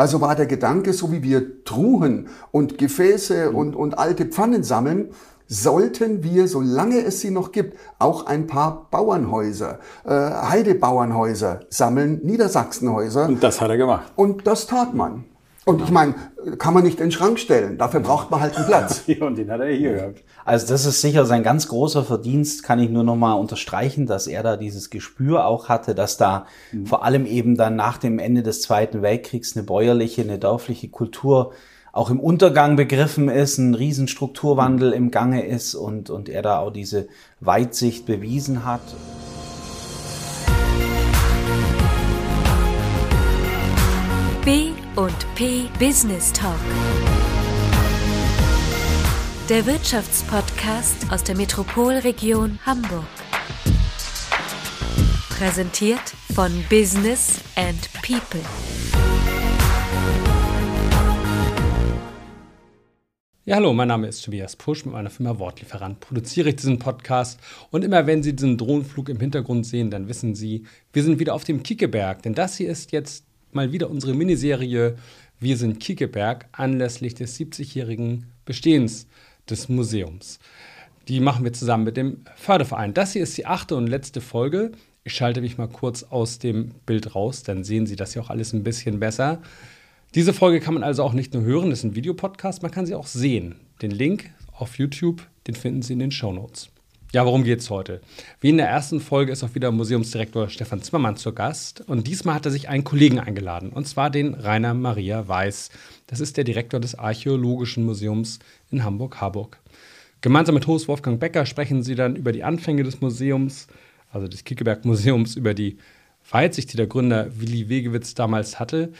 Also war der Gedanke, so wie wir Truhen und Gefäße und, und alte Pfannen sammeln, sollten wir, solange es sie noch gibt, auch ein paar Bauernhäuser, äh, Heidebauernhäuser sammeln, Niedersachsenhäuser. Und das hat er gemacht. Und das tat man. Und ich meine, kann man nicht in den Schrank stellen. Dafür braucht man halt einen Platz. Und den hat er hier gehabt. Also das ist sicher sein ganz großer Verdienst, kann ich nur noch mal unterstreichen, dass er da dieses Gespür auch hatte, dass da mhm. vor allem eben dann nach dem Ende des Zweiten Weltkriegs eine bäuerliche, eine dörfliche Kultur auch im Untergang begriffen ist, ein Riesenstrukturwandel im Gange ist und, und er da auch diese Weitsicht bewiesen hat. B und P Business Talk. Der Wirtschaftspodcast aus der Metropolregion Hamburg. Präsentiert von Business and People. Ja, hallo, mein Name ist Tobias Pusch. Mit meiner Firma Wortlieferant produziere ich diesen Podcast. Und immer wenn Sie diesen Drohnenflug im Hintergrund sehen, dann wissen Sie, wir sind wieder auf dem Kiekeberg. Denn das hier ist jetzt mal wieder unsere Miniserie Wir sind Kiekeberg anlässlich des 70-jährigen Bestehens des Museums. Die machen wir zusammen mit dem Förderverein. Das hier ist die achte und letzte Folge. Ich schalte mich mal kurz aus dem Bild raus, dann sehen Sie das hier auch alles ein bisschen besser. Diese Folge kann man also auch nicht nur hören, das ist ein Videopodcast, man kann sie auch sehen. Den Link auf YouTube, den finden Sie in den Show Notes. Ja, worum geht's heute? Wie in der ersten Folge ist auch wieder Museumsdirektor Stefan Zimmermann zu Gast. Und diesmal hat er sich einen Kollegen eingeladen, und zwar den Rainer Maria Weiß. Das ist der Direktor des Archäologischen Museums in Hamburg-Harburg. Gemeinsam mit Host Wolfgang Becker sprechen sie dann über die Anfänge des Museums, also des Kickeberg-Museums, über die Weitsicht, die der Gründer Willi Wegewitz damals hatte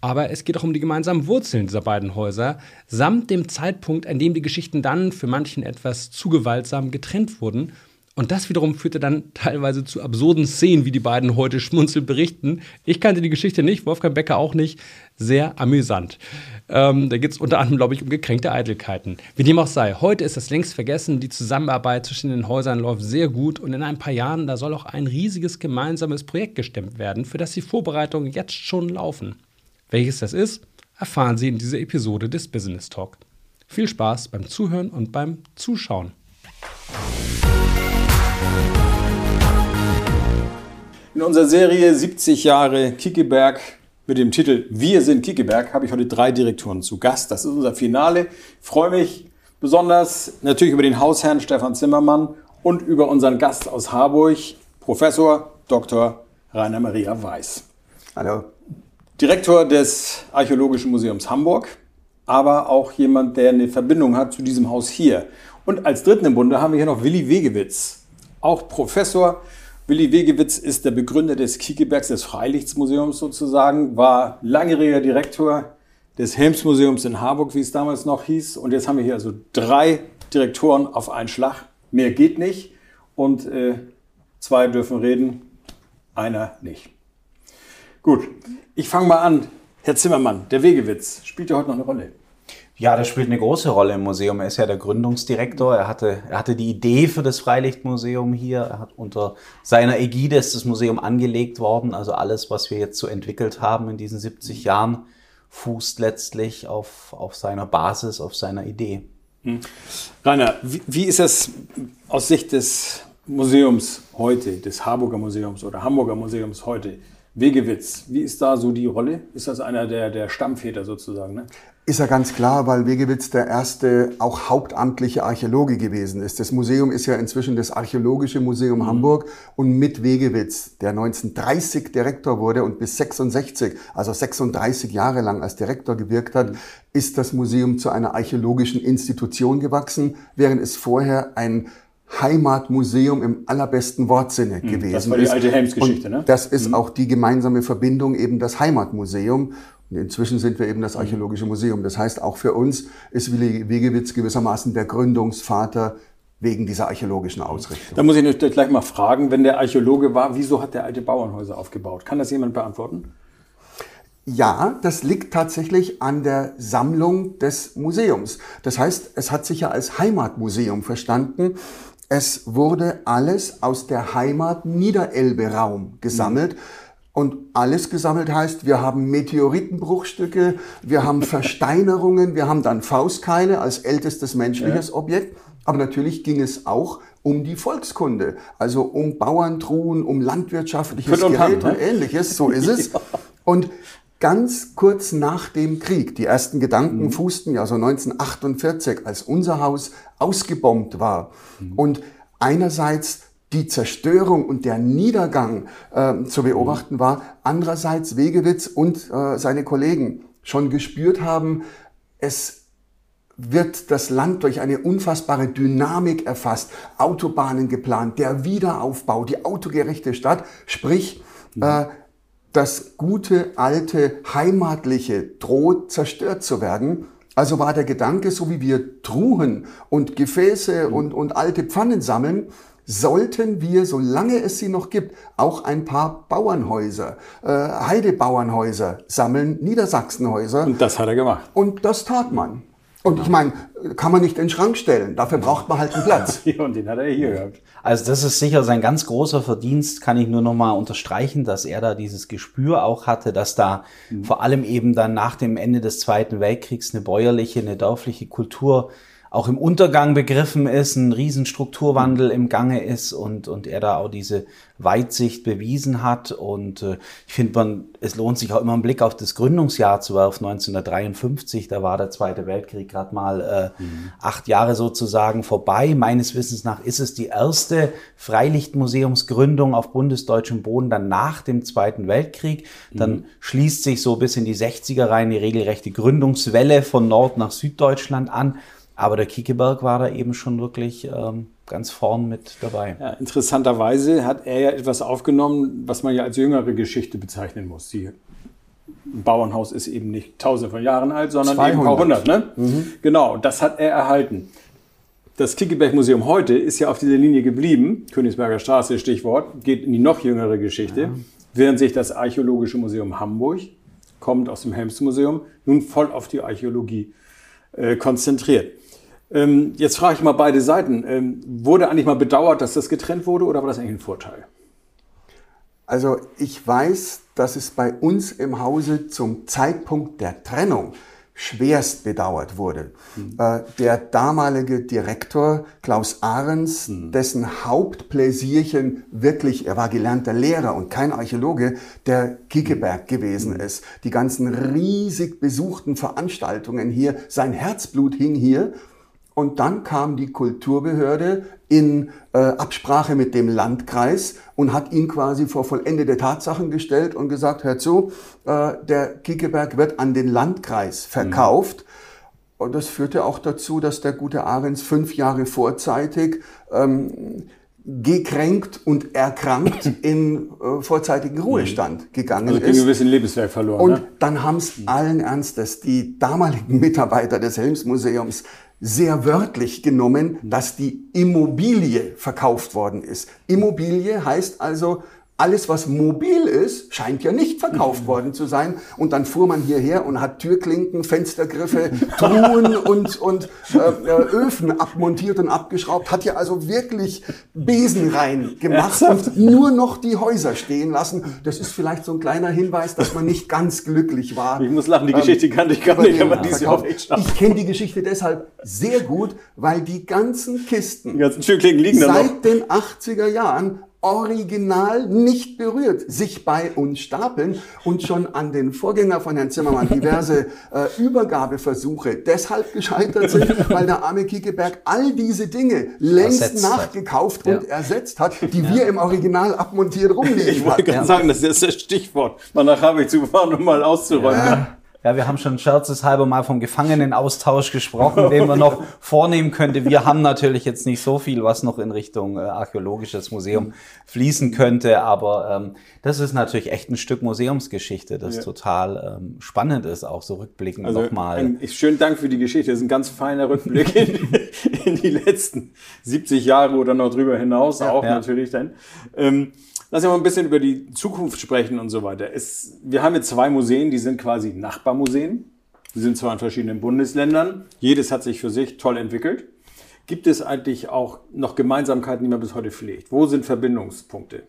aber es geht auch um die gemeinsamen Wurzeln dieser beiden Häuser, samt dem Zeitpunkt, an dem die Geschichten dann für manchen etwas zu gewaltsam getrennt wurden. Und das wiederum führte dann teilweise zu absurden Szenen, wie die beiden heute schmunzelnd berichten. Ich kannte die Geschichte nicht, Wolfgang Becker auch nicht. Sehr amüsant. Ähm, da geht es unter anderem, glaube ich, um gekränkte Eitelkeiten. Wie dem auch sei, heute ist das längst vergessen. Die Zusammenarbeit zwischen den Häusern läuft sehr gut und in ein paar Jahren, da soll auch ein riesiges gemeinsames Projekt gestemmt werden, für das die Vorbereitungen jetzt schon laufen. Welches das ist, erfahren Sie in dieser Episode des Business Talk. Viel Spaß beim Zuhören und beim Zuschauen. In unserer Serie 70 Jahre Kickeberg mit dem Titel Wir sind Kickeberg habe ich heute drei Direktoren zu Gast. Das ist unser Finale. Ich freue mich besonders natürlich über den Hausherrn Stefan Zimmermann und über unseren Gast aus Harburg, Professor Dr. Rainer Maria Weiß. Hallo. Direktor des Archäologischen Museums Hamburg, aber auch jemand, der eine Verbindung hat zu diesem Haus hier. Und als dritten im Bunde haben wir hier noch Willi Wegewitz, auch Professor. Willi Wegewitz ist der Begründer des Kiekebergs, des Freilichtsmuseums sozusagen, war langjähriger Direktor des Helmsmuseums in Harburg, wie es damals noch hieß. Und jetzt haben wir hier also drei Direktoren auf einen Schlag. Mehr geht nicht. Und äh, zwei dürfen reden, einer nicht. Gut, ich fange mal an. Herr Zimmermann, der Wegewitz, spielt ja heute noch eine Rolle? Ja, das spielt eine große Rolle im Museum. Er ist ja der Gründungsdirektor. Er hatte, er hatte die Idee für das Freilichtmuseum hier. Er hat unter seiner Ägide ist das Museum angelegt worden. Also alles, was wir jetzt so entwickelt haben in diesen 70 Jahren, fußt letztlich auf, auf seiner Basis, auf seiner Idee. Hm. Rainer, wie, wie ist das aus Sicht des Museums heute, des Harburger Museums oder Hamburger Museums heute? Wegewitz, wie ist da so die Rolle? Ist das einer der, der Stammväter sozusagen? Ne? Ist ja ganz klar, weil Wegewitz der erste auch hauptamtliche Archäologe gewesen ist. Das Museum ist ja inzwischen das Archäologische Museum mhm. Hamburg und mit Wegewitz, der 1930 Direktor wurde und bis 66, also 36 Jahre lang als Direktor gewirkt hat, ist das Museum zu einer archäologischen Institution gewachsen, während es vorher ein Heimatmuseum im allerbesten Wortsinne hm, gewesen ist. Das war die alte Helms-Geschichte, ne? Das ist hm. auch die gemeinsame Verbindung eben das Heimatmuseum. Und inzwischen sind wir eben das hm. Archäologische Museum. Das heißt, auch für uns ist Willi Wegewitz gewissermaßen der Gründungsvater wegen dieser archäologischen Ausrichtung. Da muss ich natürlich gleich mal fragen, wenn der Archäologe war, wieso hat der alte Bauernhäuser aufgebaut? Kann das jemand beantworten? Ja, das liegt tatsächlich an der Sammlung des Museums. Das heißt, es hat sich ja als Heimatmuseum verstanden. Es wurde alles aus der Heimat Niederelbe-Raum gesammelt. Und alles gesammelt heißt, wir haben Meteoritenbruchstücke, wir haben Versteinerungen, wir haben dann Faustkeile als ältestes menschliches ja. Objekt. Aber natürlich ging es auch um die Volkskunde, also um Bauerntruhen, um landwirtschaftliches Gerät und, und ne? ähnliches. So ist es. ja. Und ganz kurz nach dem Krieg, die ersten Gedanken mhm. fußten ja so 1948, als unser Haus ausgebombt war. Mhm. Und einerseits die Zerstörung und der Niedergang äh, zu beobachten war, andererseits Wegewitz und äh, seine Kollegen schon gespürt haben, es wird das Land durch eine unfassbare Dynamik erfasst, Autobahnen geplant, der Wiederaufbau, die autogerechte Stadt, sprich äh, das gute, alte, heimatliche droht zerstört zu werden. Also war der Gedanke, so wie wir Truhen und Gefäße mhm. und, und alte Pfannen sammeln, sollten wir, solange es sie noch gibt, auch ein paar Bauernhäuser, äh, Heidebauernhäuser sammeln, Niedersachsenhäuser. Und das hat er gemacht. Und das tat man. Und ich meine, kann man nicht in den Schrank stellen. Dafür braucht man halt einen Platz. und den hat er hier gehabt. Also das ist sicher sein ganz großer Verdienst, kann ich nur noch mal unterstreichen, dass er da dieses Gespür auch hatte, dass da mhm. vor allem eben dann nach dem Ende des Zweiten Weltkriegs eine bäuerliche, eine dörfliche Kultur auch im Untergang begriffen ist, ein Riesenstrukturwandel im Gange ist und, und er da auch diese Weitsicht bewiesen hat. Und äh, ich finde, man, es lohnt sich auch immer einen Blick auf das Gründungsjahr zu werfen, 1953. Da war der Zweite Weltkrieg gerade mal äh, mhm. acht Jahre sozusagen vorbei. Meines Wissens nach ist es die erste Freilichtmuseumsgründung auf bundesdeutschem Boden dann nach dem Zweiten Weltkrieg. Dann mhm. schließt sich so bis in die 60er rein die regelrechte Gründungswelle von Nord nach Süddeutschland an. Aber der Kiekeberg war da eben schon wirklich ähm, ganz vorn mit dabei. Ja, interessanterweise hat er ja etwas aufgenommen, was man ja als jüngere Geschichte bezeichnen muss. Die ein Bauernhaus ist eben nicht tausende von Jahren alt, sondern 200. eben ein paar hundert. Ne? Mhm. Genau, das hat er erhalten. Das Kiekeberg-Museum heute ist ja auf dieser Linie geblieben, Königsberger Straße, Stichwort, geht in die noch jüngere Geschichte, ja. während sich das Archäologische Museum Hamburg, kommt aus dem Helms-Museum, nun voll auf die Archäologie äh, konzentriert. Ähm, jetzt frage ich mal beide Seiten. Ähm, wurde eigentlich mal bedauert, dass das getrennt wurde oder war das eigentlich ein Vorteil? Also ich weiß, dass es bei uns im Hause zum Zeitpunkt der Trennung schwerst bedauert wurde. Mhm. Der damalige Direktor Klaus Ahrens, mhm. dessen Hauptpläsierchen wirklich, er war gelernter Lehrer und kein Archäologe, der Kiekeberg gewesen mhm. ist. Die ganzen riesig besuchten Veranstaltungen hier, sein Herzblut hing hier und dann kam die Kulturbehörde in äh, Absprache mit dem Landkreis und hat ihn quasi vor vollendete Tatsachen gestellt und gesagt, hör zu, äh, der Kiekeberg wird an den Landkreis verkauft. Mhm. Und das führte auch dazu, dass der gute Ahrens fünf Jahre vorzeitig ähm, gekränkt und erkrankt in äh, vorzeitigen mhm. Ruhestand gegangen also ist. ein gewissen Lebenswerk verloren. Und ne? dann haben es allen Ernstes die damaligen Mitarbeiter des Helmsmuseums sehr wörtlich genommen, dass die Immobilie verkauft worden ist. Immobilie heißt also, alles, was mobil ist, scheint ja nicht verkauft worden zu sein. Und dann fuhr man hierher und hat Türklinken, Fenstergriffe, Truhen und, und äh, äh, Öfen abmontiert und abgeschraubt. Hat ja also wirklich Besen rein gemacht und nur noch die Häuser stehen lassen. Das ist vielleicht so ein kleiner Hinweis, dass man nicht ganz glücklich war. Ich muss lachen, die Geschichte ähm, kannte ich gar nicht, aber die ist ja Ich kenne die Geschichte deshalb sehr gut, weil die ganzen Kisten die ganzen Türklinken liegen seit den 80er Jahren original nicht berührt, sich bei uns stapeln und schon an den Vorgänger von Herrn Zimmermann diverse äh, Übergabeversuche deshalb gescheitert sind, weil der arme Kiekeberg all diese Dinge längst ersetzt nachgekauft hat. und ja. ersetzt hat, die ja. wir im Original abmontiert rumliegen Ich wollte gerade sagen, das ist das Stichwort. Man nach Hamburg zu fahren, um mal auszuräumen. Ja. Wir haben schon scherzeshalber mal vom Gefangenenaustausch gesprochen, den man noch vornehmen könnte. Wir haben natürlich jetzt nicht so viel, was noch in Richtung äh, archäologisches Museum fließen könnte, aber ähm, das ist natürlich echt ein Stück Museumsgeschichte, das ja. total ähm, spannend ist, auch so rückblickend also nochmal. Schönen Dank für die Geschichte. Das ist ein ganz feiner Rückblick in, in die letzten 70 Jahre oder noch drüber hinaus, ja, auch ja. natürlich dann. Ähm, Lass uns mal ein bisschen über die Zukunft sprechen und so weiter. Es, wir haben jetzt zwei Museen, die sind quasi Nachbarmuseen. Die sind zwar in verschiedenen Bundesländern. Jedes hat sich für sich toll entwickelt. Gibt es eigentlich auch noch Gemeinsamkeiten, die man bis heute pflegt? Wo sind Verbindungspunkte?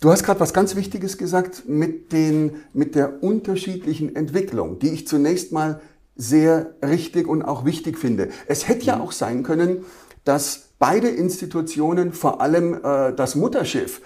Du hast gerade was ganz Wichtiges gesagt mit, den, mit der unterschiedlichen Entwicklung, die ich zunächst mal sehr richtig und auch wichtig finde. Es hätte ja auch sein können, dass beide Institutionen, vor allem äh, das Mutterschiff,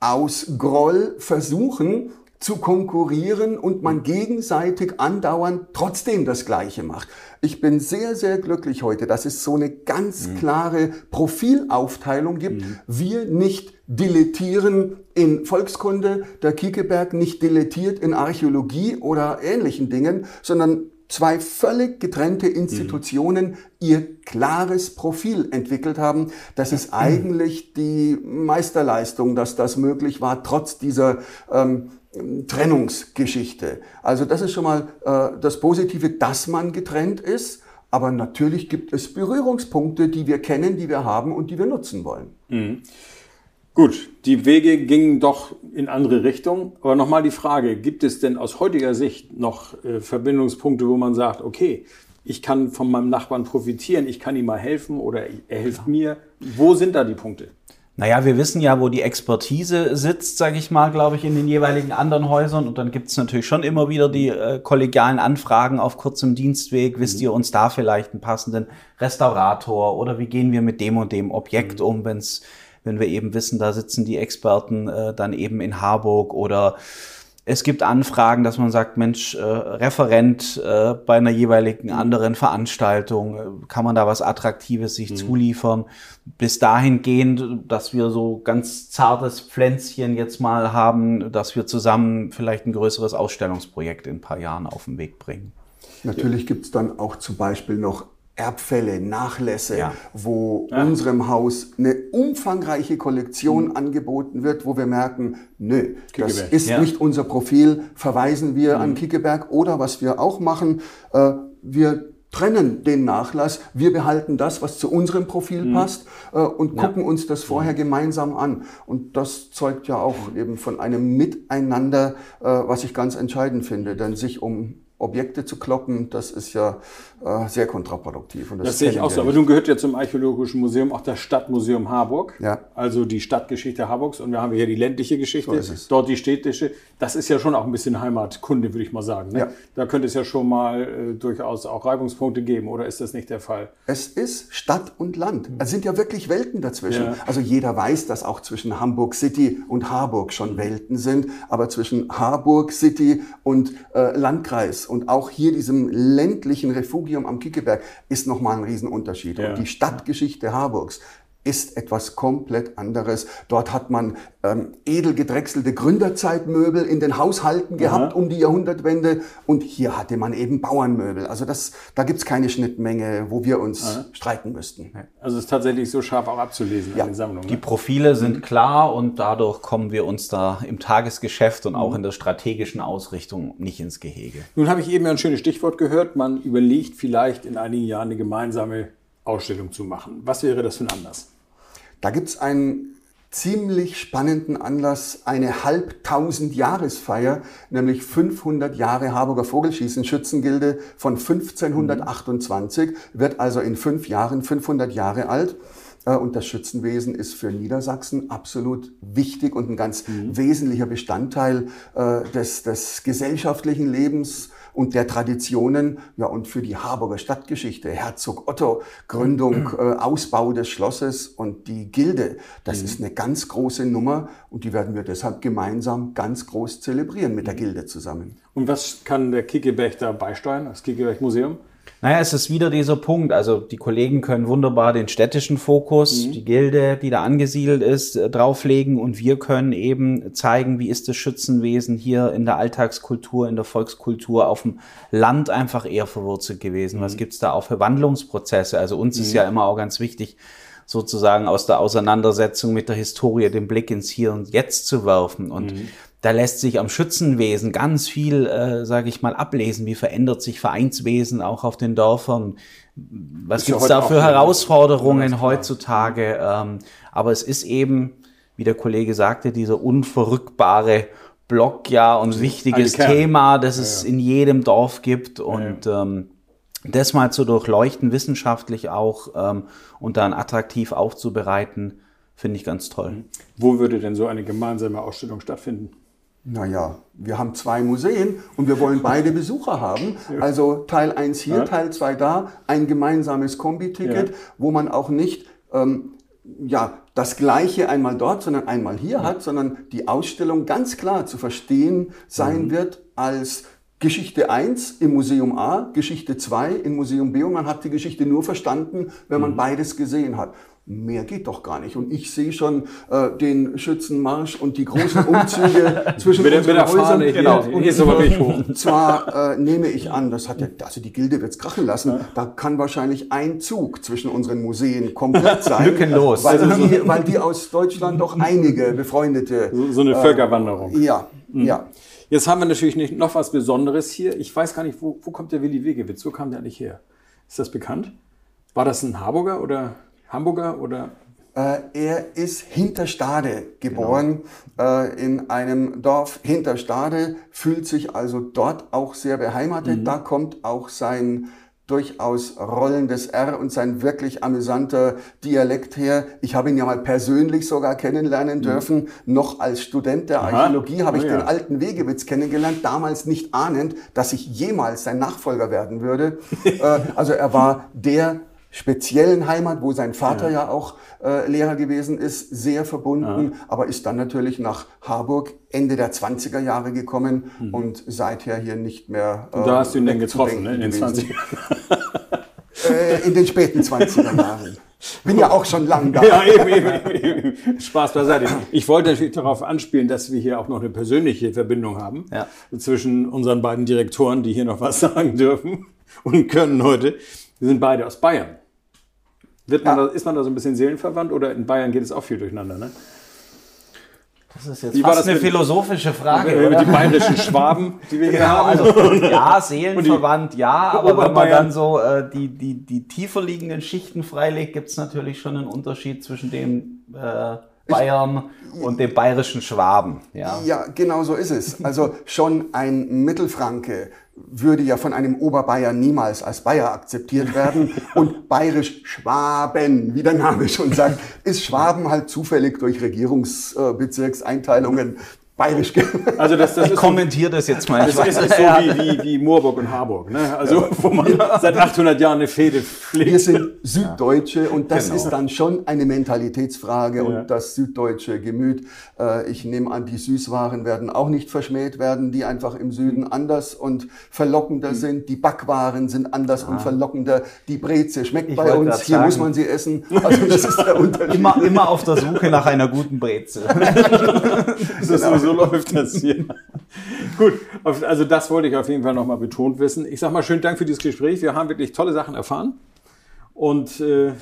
aus Groll versuchen, zu konkurrieren und man gegenseitig andauernd trotzdem das Gleiche macht. Ich bin sehr, sehr glücklich heute, dass es so eine ganz mhm. klare Profilaufteilung gibt. Mhm. Wir nicht dilettieren in Volkskunde, der Kiekeberg nicht dilettiert in Archäologie oder ähnlichen Dingen, sondern zwei völlig getrennte Institutionen mhm. ihr klares Profil entwickelt haben. Das ist eigentlich die Meisterleistung, dass das möglich war, trotz dieser ähm, Trennungsgeschichte. Also das ist schon mal äh, das Positive, dass man getrennt ist. Aber natürlich gibt es Berührungspunkte, die wir kennen, die wir haben und die wir nutzen wollen. Mhm. Gut, die Wege gingen doch in andere Richtungen. Aber nochmal die Frage, gibt es denn aus heutiger Sicht noch äh, Verbindungspunkte, wo man sagt, okay, ich kann von meinem Nachbarn profitieren, ich kann ihm mal helfen oder er hilft mir. Wo sind da die Punkte? Naja, wir wissen ja, wo die Expertise sitzt, sage ich mal, glaube ich, in den jeweiligen anderen Häusern. Und dann gibt es natürlich schon immer wieder die äh, kollegialen Anfragen auf kurzem Dienstweg. Mhm. Wisst ihr uns da vielleicht einen passenden Restaurator oder wie gehen wir mit dem und dem Objekt mhm. um, wenn's, wenn wir eben wissen, da sitzen die Experten äh, dann eben in Harburg oder es gibt Anfragen, dass man sagt, Mensch, äh, Referent äh, bei einer jeweiligen anderen Veranstaltung, äh, kann man da was Attraktives sich mhm. zuliefern? Bis dahin gehend, dass wir so ganz zartes Pflänzchen jetzt mal haben, dass wir zusammen vielleicht ein größeres Ausstellungsprojekt in ein paar Jahren auf den Weg bringen. Natürlich gibt es dann auch zum Beispiel noch Erbfälle, Nachlässe, ja. wo ja. unserem Haus eine umfangreiche Kollektion mhm. angeboten wird, wo wir merken, nö, das ist ja. nicht unser Profil, verweisen wir mhm. an Kickeberg oder was wir auch machen, äh, wir trennen den Nachlass, wir behalten das, was zu unserem Profil mhm. passt äh, und gucken uns das vorher mhm. gemeinsam an. Und das zeugt ja auch eben von einem Miteinander, äh, was ich ganz entscheidend finde, denn sich um Objekte zu kloppen, das ist ja äh, sehr kontraproduktiv. das, das sehe ich auch so. Aber nun gehört ja zum Archäologischen Museum auch das Stadtmuseum Harburg. Ja. Also die Stadtgeschichte Harburgs. Und wir haben hier die ländliche Geschichte, so dort die städtische. Das ist ja schon auch ein bisschen Heimatkunde, würde ich mal sagen. Ne? Ja. Da könnte es ja schon mal äh, durchaus auch Reibungspunkte geben. Oder ist das nicht der Fall? Es ist Stadt und Land. Es sind ja wirklich Welten dazwischen. Ja. Also jeder weiß, dass auch zwischen Hamburg City und Harburg schon. Welten sind. Aber zwischen Harburg City und äh, Landkreis und auch hier diesem ländlichen Refugium am Kickeberg ist nochmal ein Riesenunterschied. Ja. Und die Stadtgeschichte Harburgs ist etwas komplett anderes. Dort hat man ähm, edel gedrechselte Gründerzeitmöbel in den Haushalten gehabt Aha. um die Jahrhundertwende und hier hatte man eben Bauernmöbel. Also das, da gibt's keine Schnittmenge, wo wir uns Aha. streiten müssten. Also es ist tatsächlich so scharf auch abzulesen ja. in den Sammlungen. Die ne? Profile sind klar und dadurch kommen wir uns da im Tagesgeschäft und auch mhm. in der strategischen Ausrichtung nicht ins Gehege. Nun habe ich eben ein schönes Stichwort gehört. Man überlegt vielleicht in einigen Jahren eine gemeinsame Ausstellung zu machen. Was wäre das für ein Anlass? Da gibt es einen ziemlich spannenden Anlass, eine halbtausend Jahresfeier, nämlich 500 Jahre Harburger Vogelschießen Schützengilde von 1528, wird also in fünf Jahren 500 Jahre alt. Äh, und das Schützenwesen ist für Niedersachsen absolut wichtig und ein ganz mhm. wesentlicher Bestandteil äh, des, des gesellschaftlichen Lebens und der Traditionen, ja, und für die Harburger Stadtgeschichte, Herzog Otto, Gründung, mhm. äh, Ausbau des Schlosses und die Gilde, das mhm. ist eine ganz große Nummer und die werden wir deshalb gemeinsam ganz groß zelebrieren mit der mhm. Gilde zusammen. Und was kann der Kickeberg da beisteuern, das Kickeberg Museum? Naja, es ist wieder dieser Punkt. Also die Kollegen können wunderbar den städtischen Fokus, mhm. die Gilde, die da angesiedelt ist, äh, drauflegen und wir können eben zeigen, wie ist das Schützenwesen hier in der Alltagskultur, in der Volkskultur auf dem Land einfach eher verwurzelt gewesen. Mhm. Was gibt's da auch für Wandlungsprozesse? Also uns mhm. ist ja immer auch ganz wichtig, sozusagen aus der Auseinandersetzung mit der Historie den Blick ins Hier und Jetzt zu werfen. Und mhm da lässt sich am Schützenwesen ganz viel, äh, sage ich mal, ablesen. Wie verändert sich Vereinswesen auch auf den Dörfern? Was gibt es da für Herausforderungen heutzutage? Ähm, aber es ist eben, wie der Kollege sagte, dieser unverrückbare Block ja und wichtiges Thema, das es ja, ja. in jedem Dorf gibt und ja, ähm, das mal zu durchleuchten, wissenschaftlich auch ähm, und dann attraktiv aufzubereiten, Finde ich ganz toll. Wo würde denn so eine gemeinsame Ausstellung stattfinden? Naja, wir haben zwei Museen und wir wollen beide Besucher haben. Also Teil 1 hier, ja. Teil 2 da, ein gemeinsames Kombiticket, ja. wo man auch nicht ähm, ja, das Gleiche einmal dort, sondern einmal hier ja. hat, sondern die Ausstellung ganz klar zu verstehen sein mhm. wird als Geschichte 1 im Museum A, Geschichte 2 im Museum B und man hat die Geschichte nur verstanden, wenn man mhm. beides gesehen hat mehr geht doch gar nicht. Und ich sehe schon äh, den Schützenmarsch und die großen Umzüge zwischen mit, unseren mit Häusern. Fahne, genau. Und hier ist aber nicht hoch. Zwar äh, nehme ich an, das hat ja, also die Gilde wird's krachen lassen, ja. da kann wahrscheinlich ein Zug zwischen unseren Museen komplett sein. Lückenlos. Weil die, weil die aus Deutschland doch einige befreundete. So, so eine äh, Völkerwanderung. Ja, mhm. ja. Jetzt haben wir natürlich nicht noch was Besonderes hier. Ich weiß gar nicht, wo, wo kommt der Willi Wegewitz? Wo kam der eigentlich her? Ist das bekannt? War das ein Harburger oder? Hamburger oder? Äh, er ist Hinterstade geboren, genau. äh, in einem Dorf Hinterstade, fühlt sich also dort auch sehr beheimatet. Mhm. Da kommt auch sein durchaus rollendes R und sein wirklich amüsanter Dialekt her. Ich habe ihn ja mal persönlich sogar kennenlernen mhm. dürfen. Mhm. Noch als Student der Aha. Archäologie habe ich oh, ja. den alten Wegewitz kennengelernt, damals nicht ahnend, dass ich jemals sein Nachfolger werden würde. äh, also er war der speziellen Heimat, wo sein Vater ja, ja auch äh, Lehrer gewesen ist, sehr verbunden, ja. aber ist dann natürlich nach Harburg Ende der 20er Jahre gekommen mhm. und seither hier nicht mehr. Äh, und da hast du ihn dann getroffen, ne, in den 20er äh, In den späten 20er Jahren. Bin ja auch schon lang da. Ja, eben, eben, eben. Spaß beiseite. Ich wollte natürlich darauf anspielen, dass wir hier auch noch eine persönliche Verbindung haben ja. zwischen unseren beiden Direktoren, die hier noch was sagen dürfen und können heute. Wir sind beide aus Bayern. Wird man ja. da, ist man da so ein bisschen seelenverwandt oder in Bayern geht es auch viel durcheinander, ne? Das ist jetzt Wie fast eine mit, philosophische Frage. Mit, mit die bayerischen Schwaben, die wir genau, haben. Also, ja, seelenverwandt, ja, aber wenn man dann so äh, die, die, die tiefer liegenden Schichten freilegt, gibt es natürlich schon einen Unterschied zwischen dem äh, Bayern und dem bayerischen Schwaben. Ja. ja, genau so ist es. Also schon ein Mittelfranke würde ja von einem Oberbayer niemals als Bayer akzeptiert werden. Und bayerisch Schwaben, wie der Name schon sagt, ist Schwaben halt zufällig durch Regierungsbezirkseinteilungen bayerisch. Also das, das ich kommentiere das jetzt mal. Das ist, ist so wie, wie, wie Moorburg und Harburg, ne? Also ja. wo man ja. seit 800 Jahren eine Fehde pflegt. Wir sind Süddeutsche und das genau. ist dann schon eine Mentalitätsfrage ja. und das süddeutsche Gemüt. Äh, ich nehme an, die Süßwaren werden auch nicht verschmäht werden, die einfach im Süden anders und verlockender mhm. sind. Die Backwaren sind anders ah. und verlockender. Die Breze schmeckt ich bei uns. Hier sagen. muss man sie essen. Also das ist der Unterschied. Immer, immer auf der Suche nach einer guten Breze. das ist genau so läuft das hier. Gut, also das wollte ich auf jeden Fall nochmal betont wissen. Ich sage mal schönen Dank für dieses Gespräch. Wir haben wirklich tolle Sachen erfahren. Und äh,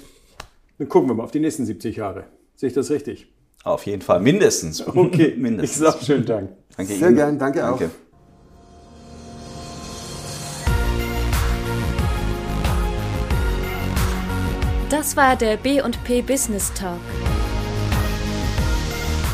dann gucken wir mal auf die nächsten 70 Jahre. Sehe ich das richtig? Auf jeden Fall, mindestens. Okay, mindestens. ich sage schönen Dank. Danke Sehr gern, danke, danke auch. Das war der B&P Business Talk